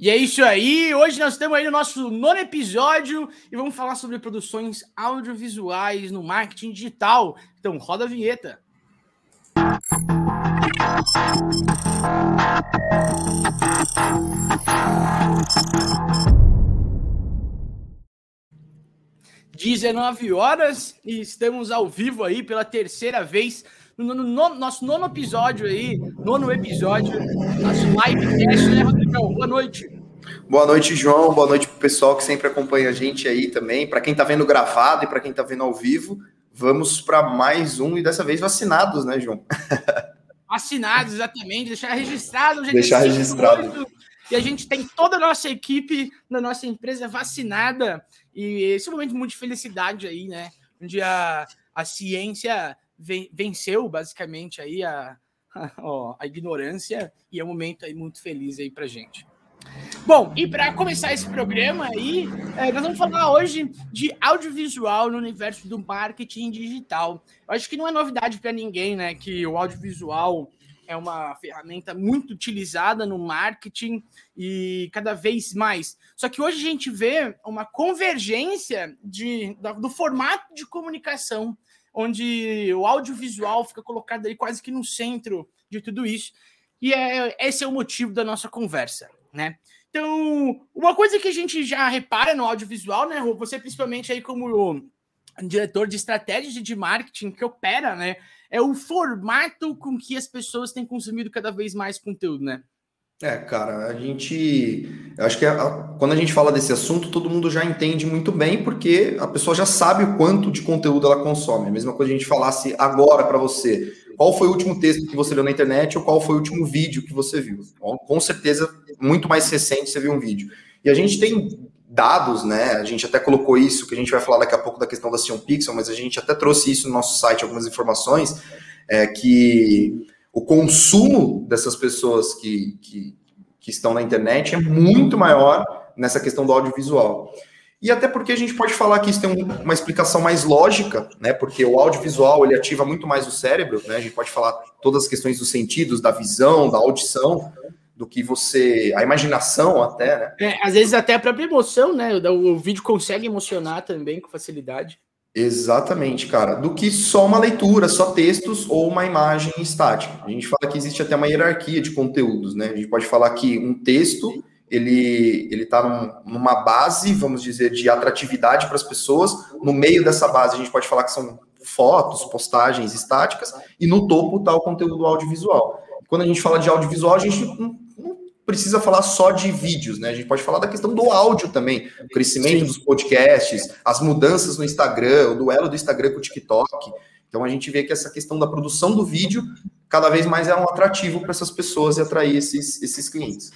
E é isso aí. Hoje nós estamos aí no nosso nono episódio e vamos falar sobre produções audiovisuais no marketing digital. Então, roda a vinheta. Dezenove horas e estamos ao vivo aí pela terceira vez no, no, no, nosso nono episódio aí, nono episódio, nosso livecast, né, Rodrigão? Boa noite. Boa noite, João. Boa noite para o pessoal que sempre acompanha a gente aí também. Para quem está vendo gravado e para quem está vendo ao vivo, vamos para mais um e dessa vez vacinados, né, João? Vacinados, exatamente. Deixar registrado. Deixar registrado. E a gente tem toda a nossa equipe na nossa empresa vacinada. E esse é um momento muito de felicidade aí, né? Onde a, a ciência venceu basicamente aí a, a, a ignorância e é um momento aí muito feliz aí para gente. Bom, e para começar esse programa aí, é, nós vamos falar hoje de audiovisual no universo do marketing digital. Eu acho que não é novidade para ninguém, né, que o audiovisual é uma ferramenta muito utilizada no marketing e cada vez mais. Só que hoje a gente vê uma convergência de, do formato de comunicação, onde o audiovisual fica colocado aí quase que no centro de tudo isso. E é, esse é o motivo da nossa conversa né? Então, uma coisa que a gente já repara no audiovisual, né, você principalmente aí como diretor de estratégia de marketing que opera, né, é o formato com que as pessoas têm consumido cada vez mais conteúdo, né? É, cara, a gente. Acho que a, quando a gente fala desse assunto, todo mundo já entende muito bem, porque a pessoa já sabe o quanto de conteúdo ela consome. A mesma coisa a gente falasse agora para você. Qual foi o último texto que você leu na internet ou qual foi o último vídeo que você viu? Bom, com certeza, muito mais recente você viu um vídeo. E a gente tem dados, né? A gente até colocou isso, que a gente vai falar daqui a pouco da questão da Sion Pixel, mas a gente até trouxe isso no nosso site, algumas informações, é, que o consumo dessas pessoas que, que, que estão na internet é muito maior nessa questão do audiovisual. E até porque a gente pode falar que isso tem uma explicação mais lógica, né? Porque o audiovisual ele ativa muito mais o cérebro, né? A gente pode falar todas as questões dos sentidos, da visão, da audição, do que você. a imaginação até, né? É, às vezes até a própria emoção, né? O, o vídeo consegue emocionar também com facilidade. Exatamente, cara. Do que só uma leitura, só textos ou uma imagem estática. A gente fala que existe até uma hierarquia de conteúdos, né? A gente pode falar que um texto ele ele está num, numa base, vamos dizer, de atratividade para as pessoas. No meio dessa base, a gente pode falar que são fotos, postagens estáticas, e no topo está o conteúdo audiovisual. Quando a gente fala de audiovisual, a gente não, precisa falar só de vídeos, né? A gente pode falar da questão do áudio também, o crescimento Sim. dos podcasts, as mudanças no Instagram, o duelo do Instagram com o TikTok. Então a gente vê que essa questão da produção do vídeo cada vez mais é um atrativo para essas pessoas e atrair esses, esses clientes.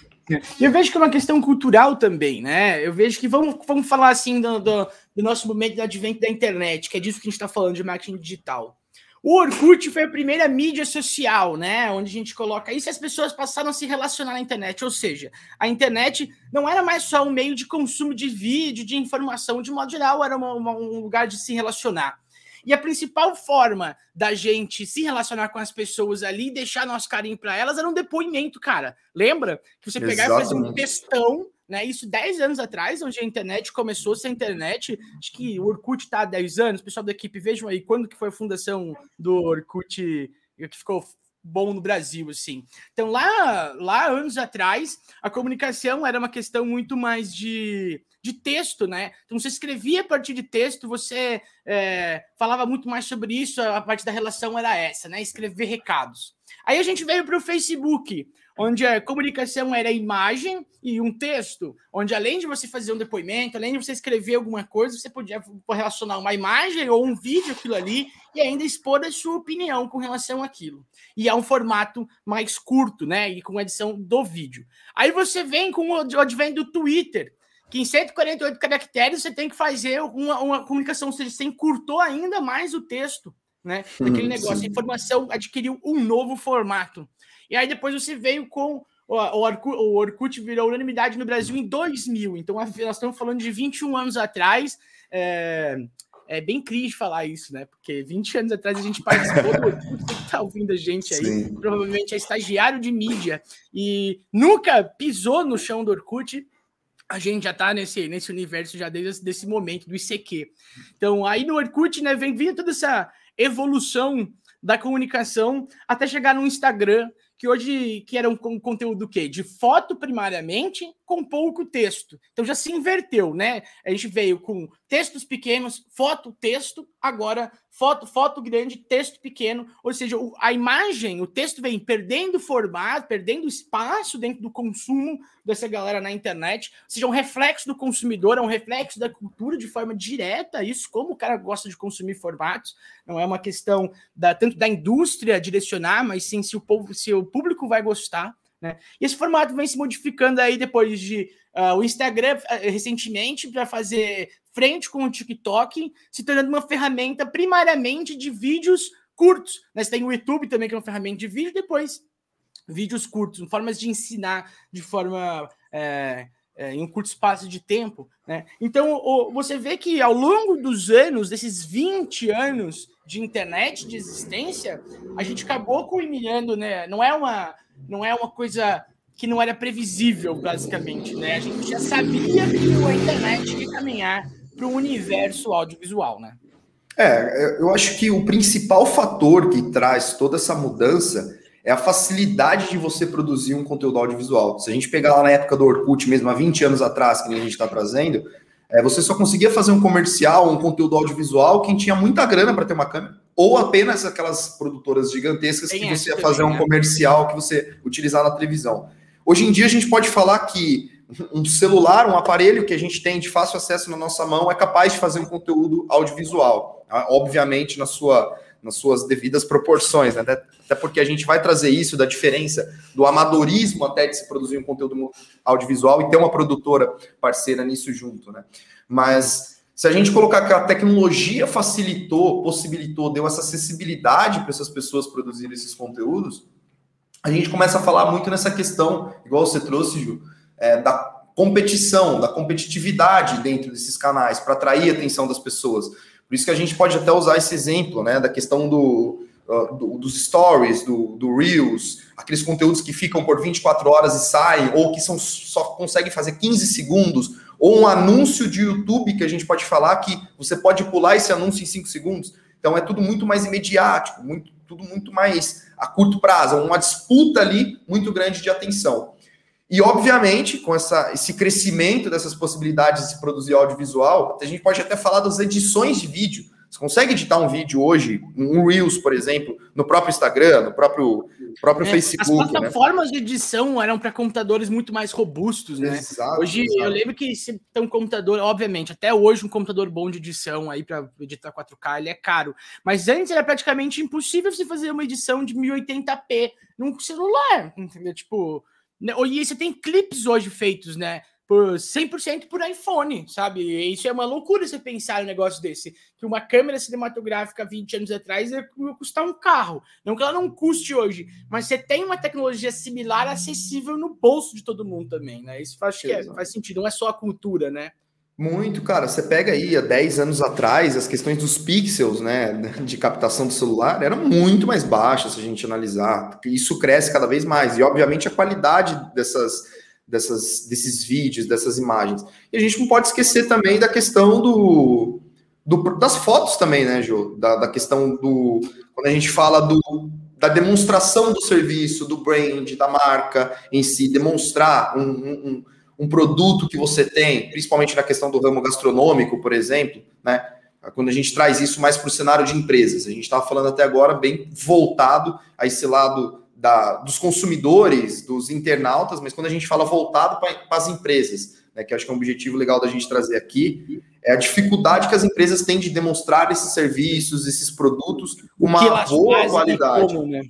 E eu vejo que é uma questão cultural também, né? Eu vejo que vamos, vamos falar assim do, do, do nosso momento de advento da internet, que é disso que a gente está falando de marketing digital. O Orkut foi a primeira mídia social, né? Onde a gente coloca isso e as pessoas passaram a se relacionar na internet. Ou seja, a internet não era mais só um meio de consumo de vídeo, de informação, de modo geral, era uma, uma, um lugar de se relacionar. E a principal forma da gente se relacionar com as pessoas ali e deixar nosso carinho para elas era um depoimento, cara. Lembra? Que você pegar e fazer um textão, né? Isso 10 anos atrás, onde a internet começou a internet. Acho que o Orkut está há 10 anos. Pessoal da equipe, vejam aí quando que foi a fundação do Orkut que ficou bom no Brasil, assim. Então, lá, lá anos atrás, a comunicação era uma questão muito mais de de texto, né? Então você escrevia a partir de texto, você é, falava muito mais sobre isso, a parte da relação era essa, né? Escrever recados. Aí a gente veio para o Facebook, onde a comunicação era imagem e um texto, onde além de você fazer um depoimento, além de você escrever alguma coisa, você podia relacionar uma imagem ou um vídeo aquilo ali e ainda expor a sua opinião com relação àquilo. E é um formato mais curto, né? E com edição do vídeo. Aí você vem com o advento do Twitter, que em 148 caracteres você tem que fazer uma, uma comunicação, ou seja, você encurtou ainda mais o texto, né? Daquele negócio. Sim. A informação adquiriu um novo formato. E aí depois você veio com o, Orkut, o Orkut virou unanimidade no Brasil em 2000. Então nós estamos falando de 21 anos atrás. É, é bem cringe falar isso, né? Porque 20 anos atrás a gente participou do Orkut, que tá ouvindo a gente aí, Sim. provavelmente é estagiário de mídia e nunca pisou no chão do Orkut, a gente já tá nesse, nesse universo já desde esse momento do ICQ. Então, aí no Orkut, né, vem vindo toda essa evolução da comunicação até chegar no Instagram, que hoje que era um, conteúdo do quê? De foto primariamente com pouco texto. Então já se inverteu, né? A gente veio com textos pequenos, foto, texto, agora foto, foto grande, texto pequeno, ou seja, a imagem, o texto vem perdendo formato, perdendo espaço dentro do consumo dessa galera na internet, ou seja, é um reflexo do consumidor, é um reflexo da cultura de forma direta, isso como o cara gosta de consumir formatos, não é uma questão da, tanto da indústria direcionar, mas sim se o povo, se o público vai gostar. Né? E esse formato vem se modificando aí depois de uh, o Instagram uh, recentemente para fazer frente com o TikTok, se tornando uma ferramenta primariamente de vídeos curtos. Né? Você tem o YouTube também, que é uma ferramenta de vídeo, depois vídeos curtos, formas de ensinar de forma é, é, em um curto espaço de tempo. Né? Então, o, você vê que ao longo dos anos, desses 20 anos de internet, de existência, a gente acabou culminando, né? Não é uma não é uma coisa que não era previsível, basicamente, né? A gente já sabia que a internet ia caminhar para o universo audiovisual, né? É, eu acho que o principal fator que traz toda essa mudança é a facilidade de você produzir um conteúdo audiovisual. Se a gente pegar lá na época do Orkut, mesmo há 20 anos atrás, que a gente está trazendo, é, você só conseguia fazer um comercial, um conteúdo audiovisual, quem tinha muita grana para ter uma câmera ou apenas aquelas produtoras gigantescas Tem que você ia fazer também, um né? comercial que você utilizar na televisão. Hoje em dia a gente pode falar que um celular, um aparelho que a gente tem de fácil acesso na nossa mão é capaz de fazer um conteúdo audiovisual, tá? obviamente na sua, nas suas devidas proporções, né? até, até porque a gente vai trazer isso da diferença do amadorismo até de se produzir um conteúdo audiovisual e ter uma produtora parceira nisso junto, né? Mas se a gente colocar que a tecnologia facilitou, possibilitou, deu essa acessibilidade para essas pessoas produzirem esses conteúdos, a gente começa a falar muito nessa questão, igual você trouxe, Ju, é, da competição, da competitividade dentro desses canais, para atrair a atenção das pessoas. Por isso que a gente pode até usar esse exemplo, né, da questão do, uh, do dos stories, do, do Reels, aqueles conteúdos que ficam por 24 horas e saem, ou que são, só conseguem fazer 15 segundos, ou um anúncio de YouTube que a gente pode falar que você pode pular esse anúncio em 5 segundos. Então é tudo muito mais imediático, muito, tudo muito mais a curto prazo, uma disputa ali muito grande de atenção. E, obviamente, com essa, esse crescimento dessas possibilidades de produzir audiovisual, a gente pode até falar das edições de vídeo. Você consegue editar um vídeo hoje, um Reels, por exemplo, no próprio Instagram, no próprio, próprio é, Facebook. As né? plataformas né? de edição eram para computadores muito mais robustos, né? Exato, hoje exato. eu lembro que se tem um computador, obviamente, até hoje um computador bom de edição aí para editar 4K, ele é caro. Mas antes era praticamente impossível você fazer uma edição de 1080p num celular, entendeu? Tipo? E você tem clipes hoje feitos, né? por 100% por iPhone, sabe? E isso é uma loucura você pensar um negócio desse. Que uma câmera cinematográfica 20 anos atrás ia custar um carro. Não que ela não custe hoje, mas você tem uma tecnologia similar acessível no bolso de todo mundo também, né? Isso faz, é, faz sentido, não é só a cultura, né? Muito, cara. Você pega aí há 10 anos atrás, as questões dos pixels, né, de captação do celular eram muito mais baixas se a gente analisar. Isso cresce cada vez mais. E, obviamente, a qualidade dessas dessas, desses vídeos, dessas imagens. E a gente não pode esquecer também da questão do, do das fotos também, né, Jô? Da, da questão do. Quando a gente fala do, da demonstração do serviço, do brand, da marca em si, demonstrar um, um, um produto que você tem, principalmente na questão do ramo gastronômico, por exemplo, né? Quando a gente traz isso mais para o cenário de empresas, a gente estava falando até agora bem voltado a esse lado da, dos consumidores, dos internautas, mas quando a gente fala voltado para as empresas, né, que acho que é um objetivo legal da gente trazer aqui, é a dificuldade que as empresas têm de demonstrar esses serviços, esses produtos uma boa qualidade. Como, né?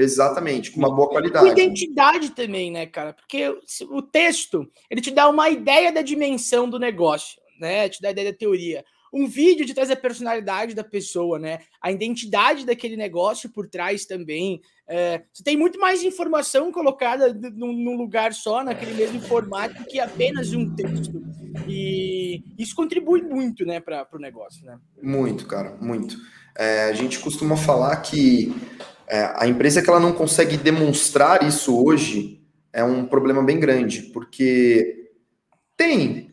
Exatamente, com uma boa qualidade. Com identidade também, né, cara? Porque o texto, ele te dá uma ideia da dimensão do negócio, né? Te dá a ideia da teoria. um vídeo de trazer a personalidade da pessoa, né? A identidade daquele negócio por trás também. É, você tem muito mais informação colocada num, num, lugar só, naquele mesmo formato, que apenas um texto. E isso contribui muito, né, para o negócio, né? Muito, cara, muito. É, a gente costuma falar que é, a empresa que ela não consegue demonstrar isso hoje é um problema bem grande, porque tem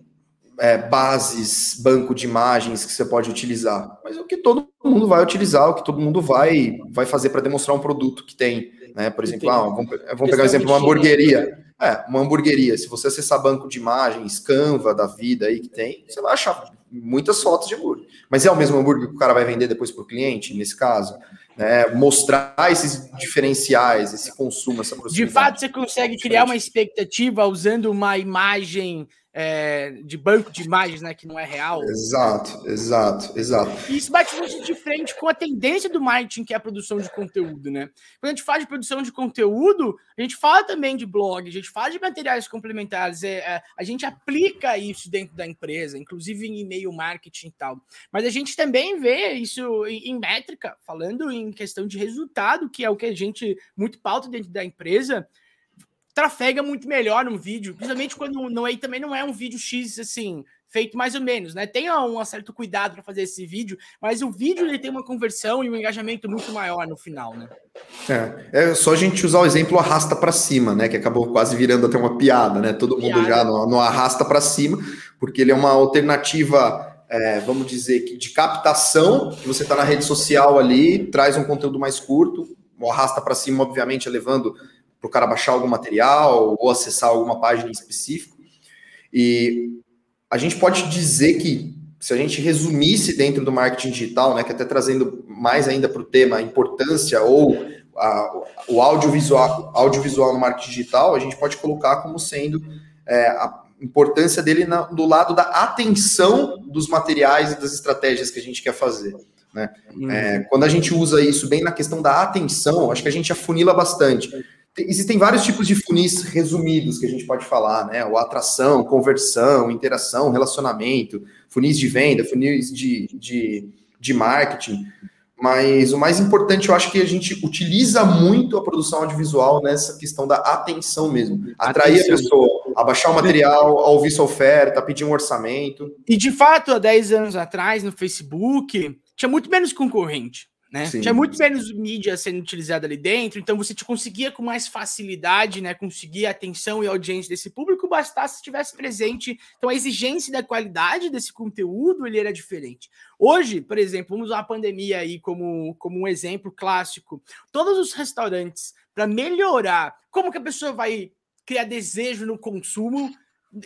é, bases, banco de imagens que você pode utilizar, mas é o que todo mundo vai utilizar, o que todo mundo vai, vai fazer para demonstrar um produto que tem. Né? Por exemplo, ah, vamos, vamos pegar o exemplo de uma hamburgueria. É, uma hamburgueria. Se você acessar banco de imagens, Canva da vida aí que tem, você vai achar muitas fotos de hambúrguer. Mas é o mesmo hambúrguer que o cara vai vender depois para o cliente, nesse caso? Né? Mostrar esses diferenciais, esse consumo, essa proximidade. De fato, você consegue criar uma expectativa usando uma imagem é, de banco de imagens, né, que não é real. Exato, exato, exato. E isso bate muito de frente com a tendência do marketing, que é a produção de conteúdo, né? Quando a gente fala de produção de conteúdo, a gente fala também de blog, a gente fala de materiais complementares, é, é, a gente aplica isso dentro da empresa, inclusive em e-mail marketing e tal. Mas a gente também vê isso em, em métrica, falando em questão de resultado, que é o que a gente muito pauta dentro da empresa trafega muito melhor num vídeo, principalmente quando não é, também não é um vídeo X assim, feito mais ou menos, né? Tem um certo cuidado para fazer esse vídeo, mas o vídeo ele tem uma conversão e um engajamento muito maior no final, né? É, é só a gente usar o exemplo arrasta para cima, né? Que acabou quase virando até uma piada, né? Todo mundo piada. já no, no arrasta para cima, porque ele é uma alternativa é, vamos dizer que de captação, que você está na rede social ali, traz um conteúdo mais curto, o arrasta para cima, obviamente, é levando para o cara baixar algum material ou acessar alguma página em específico. E a gente pode dizer que, se a gente resumisse dentro do marketing digital, né, que até trazendo mais ainda para o tema a importância ou a, o audiovisual, audiovisual no marketing digital, a gente pode colocar como sendo é, a importância dele na, do lado da atenção dos materiais e das estratégias que a gente quer fazer. Né? Uhum. É, quando a gente usa isso bem na questão da atenção, acho que a gente afunila bastante existem vários tipos de funis resumidos que a gente pode falar, né? O atração, conversão, interação, relacionamento, funis de venda, funis de, de, de marketing. Mas o mais importante, eu acho que a gente utiliza muito a produção audiovisual nessa questão da atenção mesmo. Atrair atenção. a pessoa, abaixar o material, a ouvir sua oferta, pedir um orçamento. E de fato, há 10 anos atrás, no Facebook, tinha muito menos concorrente né? Sim. Tinha muito menos mídia sendo utilizada ali dentro, então você te conseguia com mais facilidade, né, conseguir a atenção e a audiência desse público, bastasse se estivesse presente. Então a exigência da qualidade desse conteúdo ele era diferente. Hoje, por exemplo, vamos usar a pandemia aí como, como um exemplo clássico. Todos os restaurantes para melhorar como que a pessoa vai criar desejo no consumo,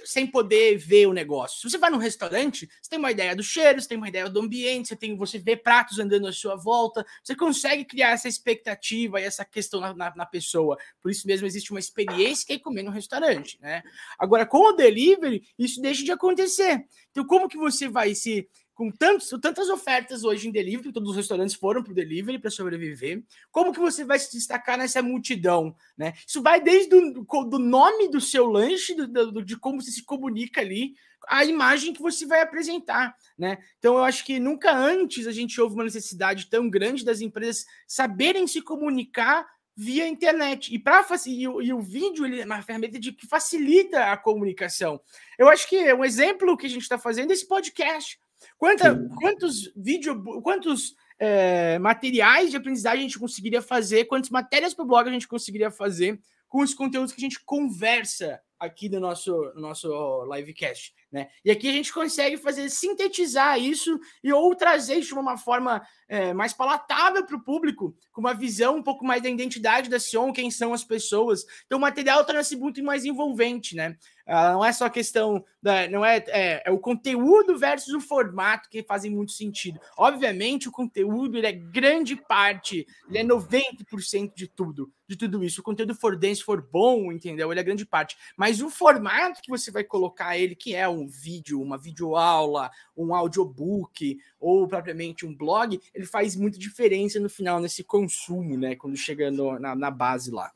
sem poder ver o negócio. Se você vai num restaurante, você tem uma ideia do cheiro, você tem uma ideia do ambiente, você tem você vê pratos andando à sua volta, você consegue criar essa expectativa e essa questão na, na, na pessoa. Por isso mesmo existe uma experiência que é comer no restaurante, né? Agora com o delivery isso deixa de acontecer. Então como que você vai se com tantos, tantas ofertas hoje em delivery, todos os restaurantes foram para o delivery para sobreviver. Como que você vai se destacar nessa multidão? Né? Isso vai desde o do nome do seu lanche, do, do, de como você se comunica ali, a imagem que você vai apresentar. Né? Então, eu acho que nunca antes a gente houve uma necessidade tão grande das empresas saberem se comunicar via internet. E, pra, e, o, e o vídeo ele é uma ferramenta de, que facilita a comunicação. Eu acho que um exemplo que a gente está fazendo é esse podcast. Quanta, quantos vídeos, quantos é, materiais de aprendizagem a gente conseguiria fazer, quantas matérias para o blog a gente conseguiria fazer com os conteúdos que a gente conversa aqui no nosso, no nosso livecast. Né? E aqui a gente consegue fazer sintetizar isso e ou trazer isso de uma forma é, mais palatável para o público, com uma visão um pouco mais da identidade da Sion, quem são as pessoas. Então o material torna-se muito mais envolvente, né? Ah, não é só questão da, não é, é, é, o conteúdo versus o formato que fazem muito sentido. Obviamente o conteúdo ele é grande parte, ele é 90% de tudo, de tudo isso. O conteúdo for for bom, entendeu? Ele é grande parte. Mas o formato que você vai colocar ele, que é um vídeo, uma videoaula, um audiobook ou propriamente um blog, ele faz muita diferença no final nesse consumo, né? Quando chega no, na, na base lá.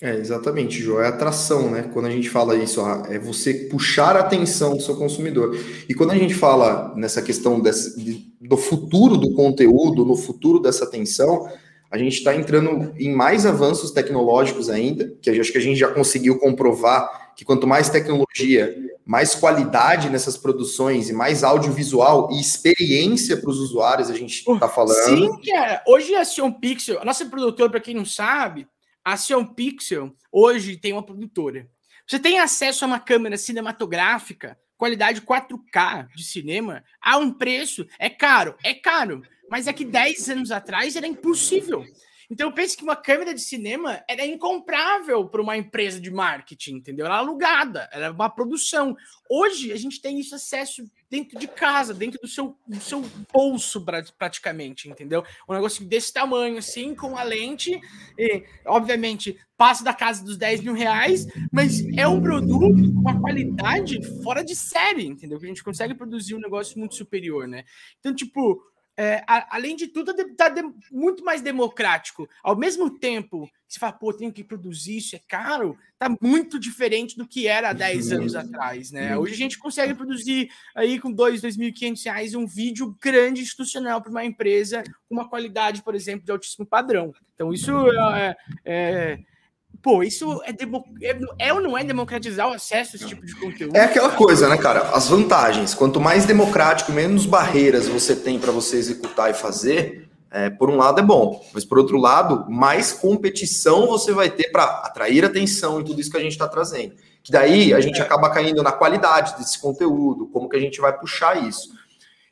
É, exatamente, João. É atração, né? Quando a gente fala isso, é você puxar a atenção do seu consumidor. E quando a gente fala nessa questão desse, do futuro do conteúdo, no futuro dessa atenção, a gente está entrando em mais avanços tecnológicos ainda, que acho que a gente já conseguiu comprovar que quanto mais tecnologia, mais qualidade nessas produções e mais audiovisual e experiência para os usuários a gente está falando. Sim, cara. Hoje a Sion Pixel, a nossa produtora, para quem não sabe, a Sion Pixel hoje tem uma produtora. Você tem acesso a uma câmera cinematográfica, qualidade 4K de cinema, a um preço. É caro, é caro. Mas é que 10 anos atrás era impossível. Então eu penso que uma câmera de cinema era incomprável para uma empresa de marketing, entendeu? Era alugada, era uma produção. Hoje a gente tem isso acesso dentro de casa, dentro do seu, do seu bolso praticamente, entendeu? Um negócio desse tamanho, assim, com a lente, e, obviamente passa da casa dos 10 mil reais, mas é um produto com uma qualidade fora de série, entendeu? Que a gente consegue produzir um negócio muito superior, né? Então, tipo, é, a, além de tudo, está muito mais democrático. Ao mesmo tempo que você fala, pô, tenho que produzir isso, é caro, tá muito diferente do que era há 10 anos atrás, né? Hoje a gente consegue produzir aí com 2, 2.500 reais um vídeo grande institucional para uma empresa com uma qualidade, por exemplo, de altíssimo padrão. Então, isso é, é Pô, isso é, demo... é, é, ou não é democratizar o acesso a esse tipo de conteúdo? É aquela coisa, né, cara? As vantagens. Quanto mais democrático, menos barreiras você tem para você executar e fazer, é, por um lado é bom, mas por outro lado, mais competição você vai ter para atrair atenção e tudo isso que a gente está trazendo. Que daí a gente é. acaba caindo na qualidade desse conteúdo, como que a gente vai puxar isso.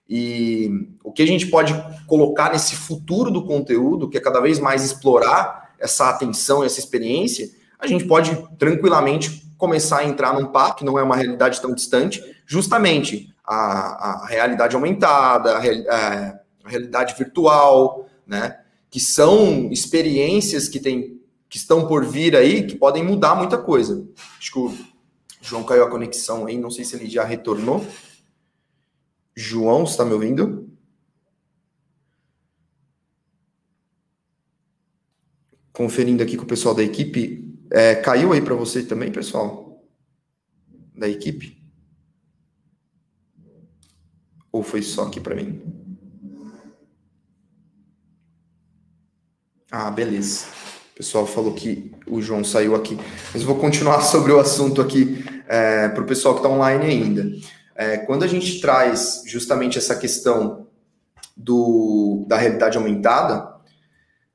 E o que a gente pode colocar nesse futuro do conteúdo, que é cada vez mais explorar essa atenção, essa experiência, a gente pode tranquilamente começar a entrar num papo, que não é uma realidade tão distante, justamente a, a realidade aumentada, a, a, a, realidade virtual, né? Que são experiências que, tem, que estão por vir aí, que podem mudar muita coisa. Acho que o João caiu a conexão aí, não sei se ele já retornou. João, está me ouvindo? Conferindo aqui com o pessoal da equipe. É, caiu aí para você também, pessoal? Da equipe? Ou foi só aqui para mim? Ah, beleza. O pessoal falou que o João saiu aqui. Mas vou continuar sobre o assunto aqui é, para o pessoal que está online ainda. É, quando a gente traz justamente essa questão do, da realidade aumentada,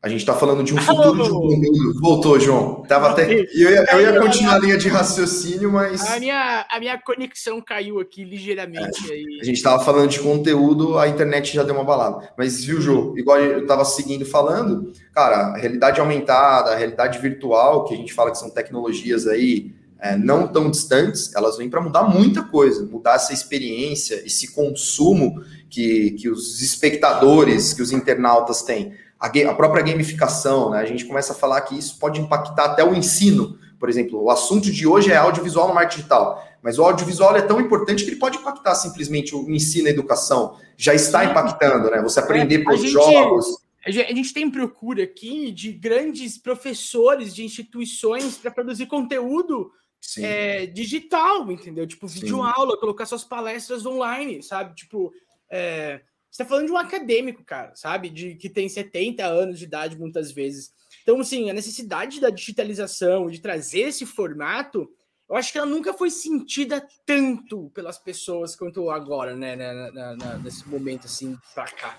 a gente está falando de um futuro de um. Voltou, João. Tava até. Eu ia, eu ia continuar a linha de raciocínio, mas. A minha, a minha conexão caiu aqui ligeiramente. É, aí. A gente estava falando de conteúdo, a internet já deu uma balada. Mas viu, João? Igual eu estava seguindo falando, cara, a realidade aumentada, a realidade virtual, que a gente fala que são tecnologias aí é, não tão distantes, elas vêm para mudar muita coisa, mudar essa experiência, esse consumo que, que os espectadores, que os internautas têm a, a própria gamificação, né? A gente começa a falar que isso pode impactar até o ensino. Por exemplo, o assunto de hoje é audiovisual no marketing digital, mas o audiovisual é tão importante que ele pode impactar simplesmente o ensino e a educação. Já está impactando, né? Você aprender é, por gente, jogos. A gente tem procura aqui de grandes professores de instituições para produzir conteúdo é, digital, entendeu? Tipo, vídeo aula, colocar suas palestras online, sabe? Tipo, é, você tá falando de um acadêmico, cara, sabe? De que tem 70 anos de idade muitas vezes. Então, assim, a necessidade da digitalização, de trazer esse formato, eu acho que ela nunca foi sentida tanto pelas pessoas quanto agora, né? Na, na, na, nesse momento, assim, pra cá.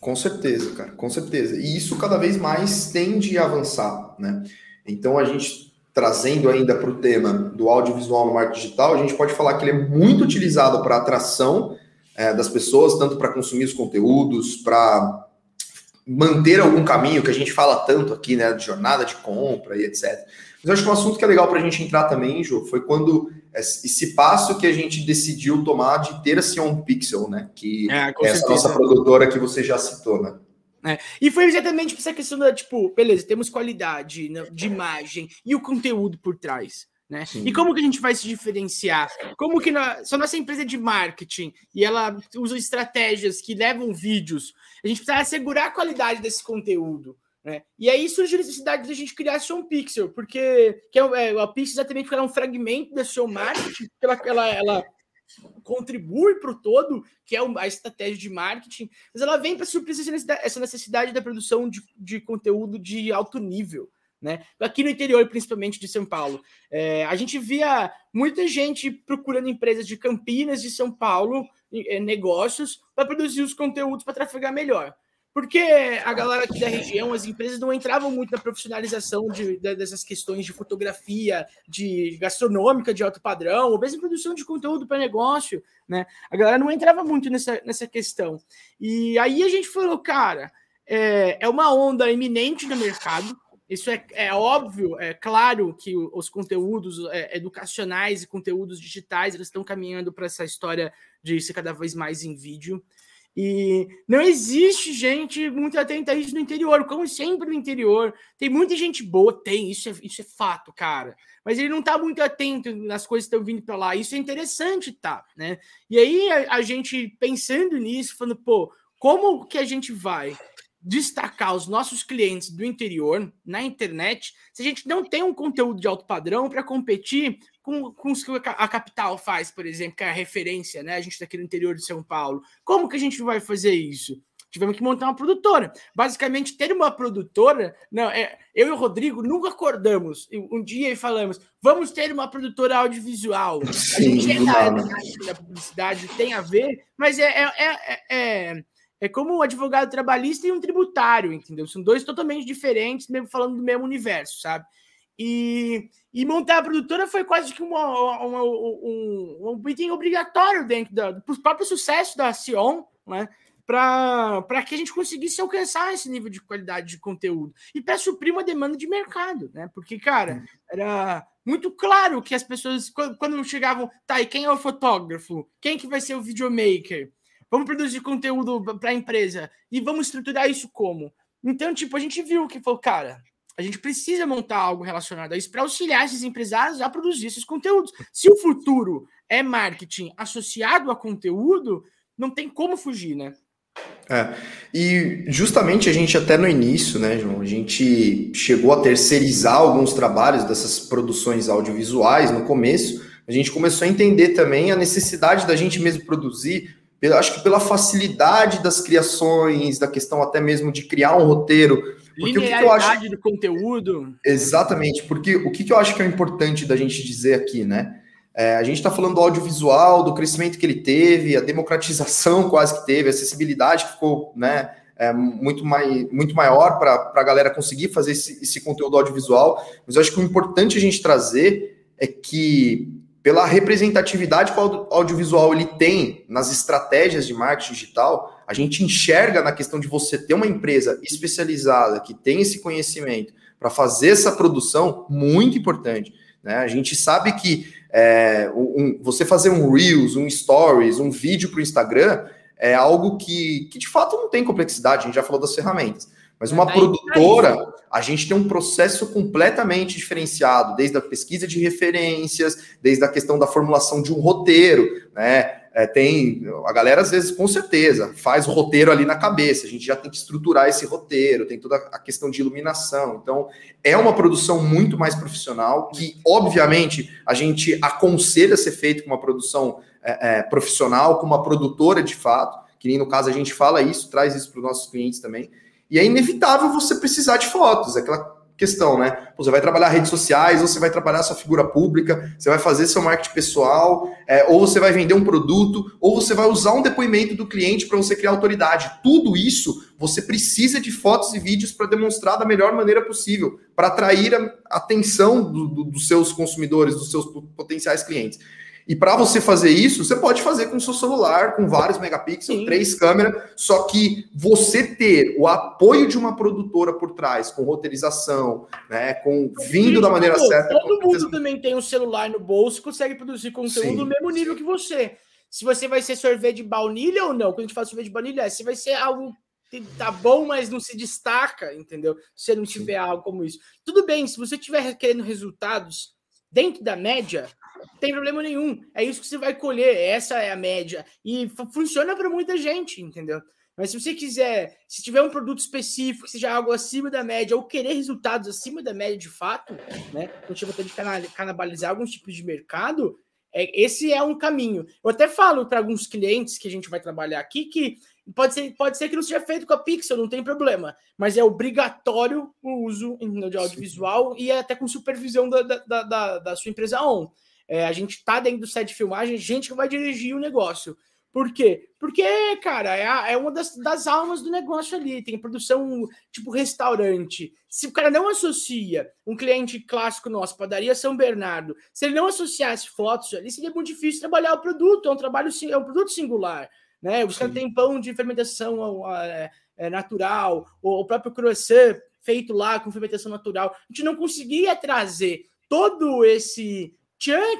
Com certeza, cara, com certeza. E isso cada vez mais tende a avançar, né? Então, a gente trazendo ainda para o tema do audiovisual no marketing digital, a gente pode falar que ele é muito utilizado para atração é, das pessoas, tanto para consumir os conteúdos, para manter algum caminho que a gente fala tanto aqui, né, de jornada de compra e etc. Mas eu acho que um assunto que é legal para a gente entrar também, Jô, foi quando esse passo que a gente decidiu tomar de ter assim um Pixel, né, que é, é essa nossa produtora que você já citou, né. É. E foi exatamente essa questão da, tipo, beleza, temos qualidade né, de imagem e o conteúdo por trás. Né? E como que a gente vai se diferenciar? Como que na, se a nossa empresa é de marketing e ela usa estratégias que levam vídeos, a gente precisa assegurar a qualidade desse conteúdo. Né? E aí surge a necessidade de a gente criar a Action Pixel, porque que é, é, a Pixel exatamente porque ela é um fragmento da seu marketing, ela, ela, ela contribui para o todo, que é a estratégia de marketing, mas ela vem para suprir essa necessidade da produção de, de conteúdo de alto nível. Né? Aqui no interior, principalmente de São Paulo, é, a gente via muita gente procurando empresas de Campinas, de São Paulo, é, negócios, para produzir os conteúdos para trafegar melhor. Porque a galera aqui da região, as empresas não entravam muito na profissionalização de, de, dessas questões de fotografia, de gastronômica de alto padrão, ou mesmo produção de conteúdo para negócio, né? A galera não entrava muito nessa, nessa questão. E aí a gente falou, cara, é, é uma onda iminente no mercado, isso é, é, óbvio, é claro que os conteúdos é, educacionais e conteúdos digitais eles estão caminhando para essa história de ser cada vez mais em vídeo. E não existe gente muito atenta a isso no interior, como sempre no interior. Tem muita gente boa, tem, isso é, isso é fato, cara. Mas ele não está muito atento nas coisas que estão vindo para lá. Isso é interessante, tá? Né? E aí a, a gente pensando nisso, falando, pô, como que a gente vai destacar os nossos clientes do interior na internet se a gente não tem um conteúdo de alto padrão para competir com, com os que a capital faz, por exemplo, que é a referência, né? A gente está aqui no interior de São Paulo. Como que a gente vai fazer isso? Tivemos que montar uma produtora. Basicamente, ter uma produtora. Não, é, eu e o Rodrigo nunca acordamos um dia e falamos: vamos ter uma produtora audiovisual. Sim, a gente é da, da publicidade, tem a ver, mas é, é, é, é como um advogado trabalhista e um tributário, entendeu? São dois totalmente diferentes, mesmo falando do mesmo universo, sabe? E, e montar a produtora foi quase que uma, uma, um, um item obrigatório dentro do próprio sucesso da Sion, né? Para que a gente conseguisse alcançar esse nível de qualidade de conteúdo e para suprir uma demanda de mercado, né? Porque, cara, era muito claro que as pessoas, quando, quando chegavam, tá, e quem é o fotógrafo? Quem que vai ser o videomaker? Vamos produzir conteúdo para a empresa e vamos estruturar isso como? Então, tipo, a gente viu que falou, cara, a gente precisa montar algo relacionado a isso para auxiliar esses empresários a produzir esses conteúdos. Se o futuro é marketing associado a conteúdo, não tem como fugir, né? É, e justamente a gente até no início, né, João, a gente chegou a terceirizar alguns trabalhos dessas produções audiovisuais no começo, a gente começou a entender também a necessidade da gente mesmo produzir eu acho que pela facilidade das criações, da questão até mesmo de criar um roteiro. Porque o que, que eu acho do conteúdo. Exatamente, porque o que, que eu acho que é importante da gente dizer aqui, né? É, a gente está falando do audiovisual, do crescimento que ele teve, a democratização quase que teve, a acessibilidade que ficou né, é, muito, mai, muito maior para a galera conseguir fazer esse, esse conteúdo audiovisual. Mas eu acho que o importante a gente trazer é que pela representatividade que o audiovisual ele tem nas estratégias de marketing digital, a gente enxerga na questão de você ter uma empresa especializada que tem esse conhecimento para fazer essa produção muito importante. Né? A gente sabe que é, um, você fazer um Reels, um Stories, um vídeo para o Instagram é algo que, que de fato não tem complexidade, a gente já falou das ferramentas. Mas uma produtora, a gente tem um processo completamente diferenciado, desde a pesquisa de referências, desde a questão da formulação de um roteiro, né? É, tem a galera às vezes com certeza faz o roteiro ali na cabeça. A gente já tem que estruturar esse roteiro, tem toda a questão de iluminação. Então é uma produção muito mais profissional que obviamente a gente aconselha ser feito com uma produção é, é, profissional, com uma produtora de fato. Que nem no caso a gente fala isso, traz isso para os nossos clientes também. E é inevitável você precisar de fotos, é aquela questão, né? Você vai trabalhar redes sociais, ou você vai trabalhar sua figura pública, você vai fazer seu marketing pessoal, é, ou você vai vender um produto, ou você vai usar um depoimento do cliente para você criar autoridade. Tudo isso você precisa de fotos e vídeos para demonstrar da melhor maneira possível, para atrair a atenção do, do, dos seus consumidores, dos seus potenciais clientes. E para você fazer isso, você pode fazer com o seu celular, com vários megapixels, Sim. três câmeras, só que você ter o apoio de uma produtora por trás, com roteirização, né, com vindo da maneira Pô, certa. Todo mundo também tem um celular no bolso, consegue produzir conteúdo Sim. no mesmo nível que você. Se você vai ser sorvete de baunilha ou não, quando a gente fala sorvete de baunilha, é se vai ser algo que tá bom, mas não se destaca, entendeu? Se você não tiver Sim. algo como isso. Tudo bem, se você estiver querendo resultados dentro da média, não tem problema nenhum. É isso que você vai colher, essa é a média. E funciona para muita gente, entendeu? Mas se você quiser, se tiver um produto específico, que seja algo acima da média, ou querer resultados acima da média de fato, né? Não tipo de canibalizar alguns tipos de mercado, é, esse é um caminho. Eu até falo para alguns clientes que a gente vai trabalhar aqui que pode ser, pode ser que não seja feito com a Pixel, não tem problema, mas é obrigatório o uso de audiovisual Sim. e até com supervisão da, da, da, da sua empresa on. É, a gente tá dentro do set de filmagem, gente que vai dirigir o negócio. Por quê? Porque, cara, é, a, é uma das, das, almas do negócio ali. Tem produção tipo restaurante. Se o cara não associa um cliente clássico nosso, padaria São Bernardo, se ele não associasse fotos ali, seria muito difícil trabalhar o produto. É um trabalho, é um produto singular. Né? Os caras têm pão de fermentação é, é, natural, o, o próprio croissant feito lá com fermentação natural. A gente não conseguia trazer todo esse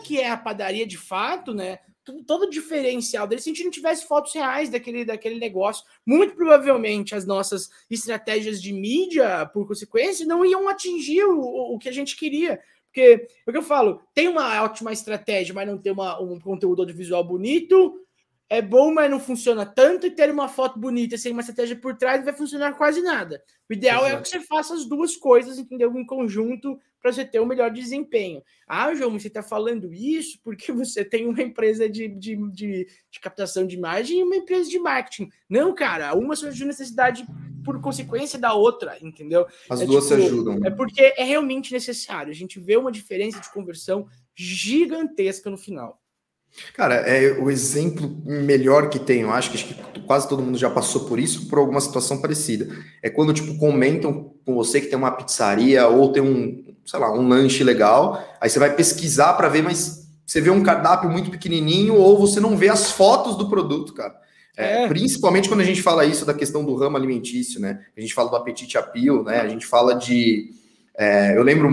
que é a padaria de fato, né? todo o diferencial dele, se a gente não tivesse fotos reais daquele, daquele negócio, muito provavelmente as nossas estratégias de mídia, por consequência, não iam atingir o, o que a gente queria. Porque, o que eu falo, tem uma ótima estratégia, mas não tem uma, um conteúdo audiovisual bonito, é bom, mas não funciona tanto, e ter uma foto bonita sem uma estratégia por trás vai funcionar quase nada. O ideal Exato. é que você faça as duas coisas, entendeu? Em conjunto, para você ter o um melhor desempenho. Ah, João, você está falando isso porque você tem uma empresa de, de, de, de, captação de imagem e uma empresa de marketing. Não, cara, uma surgiu necessidade por consequência da outra, entendeu? As é, duas tipo, se ajudam. É porque é realmente necessário. A gente vê uma diferença de conversão gigantesca no final. Cara, é o exemplo melhor que tem, eu acho que, acho que quase todo mundo já passou por isso, por alguma situação parecida. É quando, tipo, comentam com você que tem uma pizzaria ou tem um, sei lá, um lanche legal, aí você vai pesquisar para ver, mas você vê um cardápio muito pequenininho ou você não vê as fotos do produto, cara. É, é. Principalmente quando a gente fala isso da questão do ramo alimentício, né? A gente fala do apetite apio, né? A gente fala de... É, eu lembro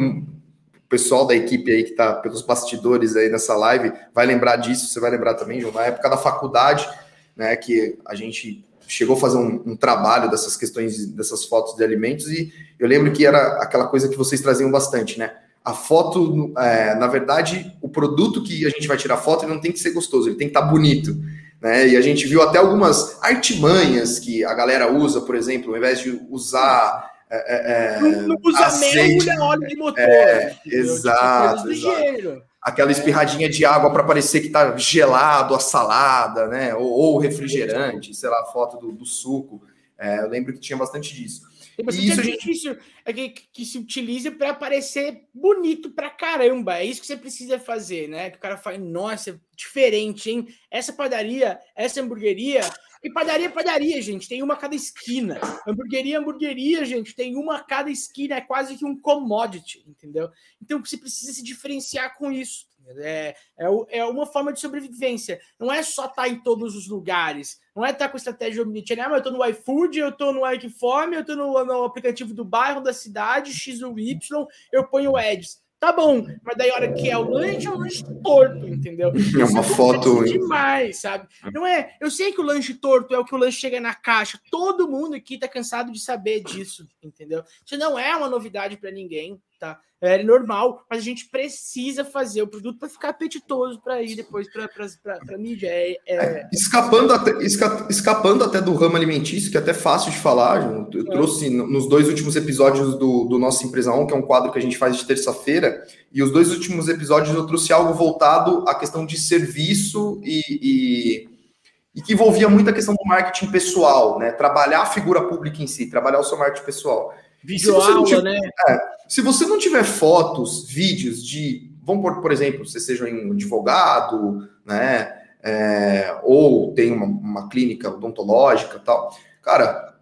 pessoal da equipe aí que está pelos bastidores aí nessa live vai lembrar disso, você vai lembrar também, João, na época da faculdade, né, que a gente chegou a fazer um, um, trabalho dessas questões, dessas fotos de alimentos, e eu lembro que era aquela coisa que vocês traziam bastante, né? A foto, é, na verdade, o produto que a gente vai tirar foto, ele não tem que ser gostoso, ele tem que estar tá bonito. Né? E a gente viu até algumas artimanhas que a galera usa, por exemplo, ao invés de usar é, é, é, não, usa óleo de motor. É, tipo, exato. exato. Aquela espirradinha de água para parecer que está gelado a salada, né? Ou, ou refrigerante, sei lá, foto do, do suco. É, eu lembro que tinha bastante disso. Tem bastante isso artifício gente... é que, que se utiliza para parecer bonito pra caramba. É isso que você precisa fazer, né? Que o cara fala, nossa, diferente, hein? Essa padaria, essa hamburgueria e padaria, padaria, gente, tem uma a cada esquina. Hamburgueria, hamburgueria, gente, tem uma a cada esquina, é quase que um commodity, entendeu? Então você precisa se diferenciar com isso. É, é, é uma forma de sobrevivência. Não é só estar tá em todos os lugares. Não é estar tá com estratégia omnichannel. Ah, eu estou no iFood, eu estou no Ikeform, eu estou no, no aplicativo do bairro, da cidade, X ou Y, eu ponho ads. Tá bom, mas daí a hora que é o lanche, é o lanche torto, entendeu? É uma Isso foto. demais, sabe? Não é. Eu sei que o lanche torto é o que o lanche chega na caixa. Todo mundo aqui tá cansado de saber disso, entendeu? Isso não é uma novidade para ninguém tá? É normal, mas a gente precisa fazer o produto para ficar apetitoso para ir depois para a mídia. É, é... Escapando, até, esca, escapando até do ramo alimentício, que é até fácil de falar, eu é. trouxe nos dois últimos episódios do, do nosso Empresa On, que é um quadro que a gente faz de terça-feira, e os dois últimos episódios eu trouxe algo voltado à questão de serviço e, e, e que envolvia muito a questão do marketing pessoal, né? Trabalhar a figura pública em si, trabalhar o seu marketing pessoal. Vídeo aula, tiver, né? É, se você não tiver fotos, vídeos de, vamos por, por exemplo, você seja um advogado, né? É, ou tem uma, uma clínica odontológica tal, cara,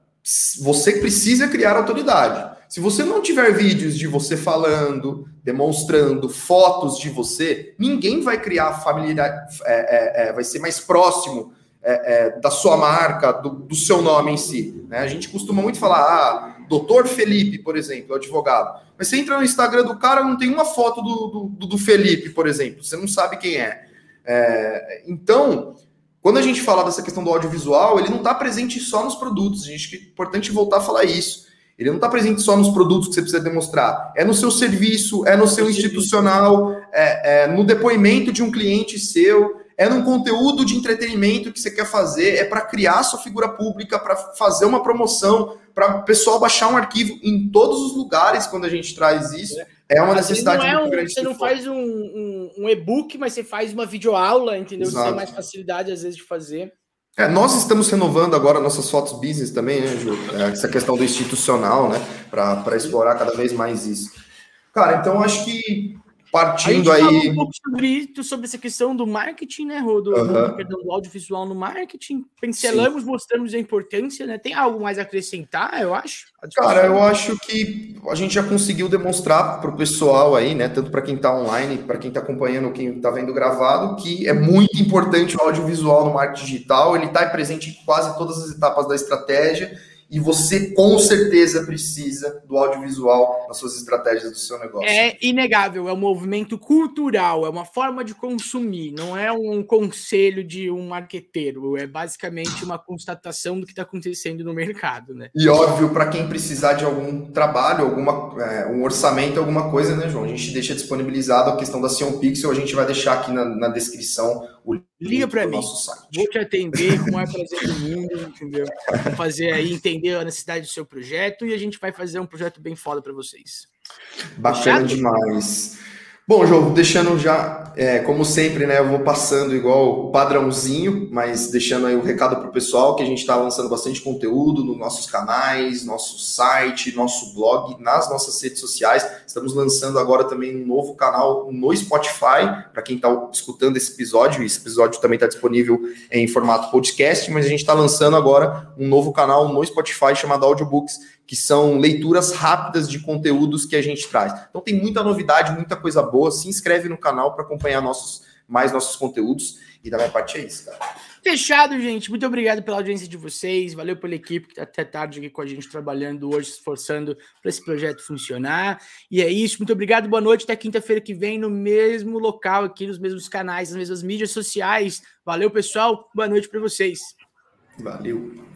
você precisa criar autoridade. Se você não tiver vídeos de você falando, demonstrando fotos de você, ninguém vai criar familiaridade, é, é, é, vai ser mais próximo é, é, da sua marca, do, do, seu nome em si. Né? A gente costuma muito falar, ah, doutor Felipe, por exemplo, advogado. Mas você entra no Instagram do cara, não tem uma foto do, do, do Felipe, por exemplo. Você não sabe quem é. é. Então, quando a gente fala dessa questão do audiovisual, ele não está presente só nos produtos. A gente, é importante voltar a falar isso. Ele não está presente só nos produtos que você precisa demonstrar. É no seu serviço, é no seu institucional, é, é no depoimento de um cliente seu, é num conteúdo de entretenimento que você quer fazer, é para criar sua figura pública, para fazer uma promoção, para o pessoal baixar um arquivo em todos os lugares quando a gente traz isso. É uma necessidade não é um, grande. Você não faz um, um, um e-book, mas você faz uma videoaula, entendeu? Exato. Você tem mais facilidade, às vezes, de fazer. É, nós estamos renovando agora nossas fotos business também, né, Ju? É, essa questão do institucional, né? Para explorar cada vez mais isso. Cara, então acho que partindo a gente aí. um pouco sobre isso, sobre essa questão do marketing, né, Rodo? Do, perdão, do audiovisual no marketing. Pincelamos, Sim. mostramos a importância, né? Tem algo mais a acrescentar, eu acho? Cara, eu acho que a gente já conseguiu demonstrar para o pessoal aí, né? Tanto para quem está online, para quem está acompanhando, quem está vendo gravado, que é muito importante o audiovisual no marketing digital. Ele está presente em quase todas as etapas da estratégia e você com certeza precisa do audiovisual nas suas estratégias do seu negócio. É inegável, é um movimento cultural, é uma forma de consumir, não é um conselho de um marqueteiro, é basicamente uma constatação do que está acontecendo no mercado, né? E óbvio, para quem precisar de algum trabalho, alguma, é, um orçamento, alguma coisa, né, João? A gente deixa disponibilizado a questão da Sion Pixel, a gente vai deixar aqui na, na descrição o Liga para mim, vou te atender com o maior prazer do mundo, entendeu? Vou fazer aí entender a necessidade do seu projeto e a gente vai fazer um projeto bem foda para vocês. Bacana Fechado? demais. Bom, João, deixando já, é, como sempre, né? Eu vou passando igual o padrãozinho, mas deixando aí o recado para o pessoal que a gente está lançando bastante conteúdo nos nossos canais, nosso site, nosso blog, nas nossas redes sociais. Estamos lançando agora também um novo canal no Spotify, para quem está escutando esse episódio. Esse episódio também está disponível em formato podcast, mas a gente está lançando agora um novo canal no Spotify chamado Audiobooks que são leituras rápidas de conteúdos que a gente traz. Então tem muita novidade, muita coisa boa. Se inscreve no canal para acompanhar nossos, mais nossos conteúdos. E da minha parte é isso, cara. Fechado, gente. Muito obrigado pela audiência de vocês. Valeu pela equipe que está até tarde aqui com a gente trabalhando hoje, se esforçando para esse projeto funcionar. E é isso. Muito obrigado. Boa noite. Até quinta-feira que vem, no mesmo local, aqui nos mesmos canais, nas mesmas mídias sociais. Valeu, pessoal. Boa noite para vocês. Valeu.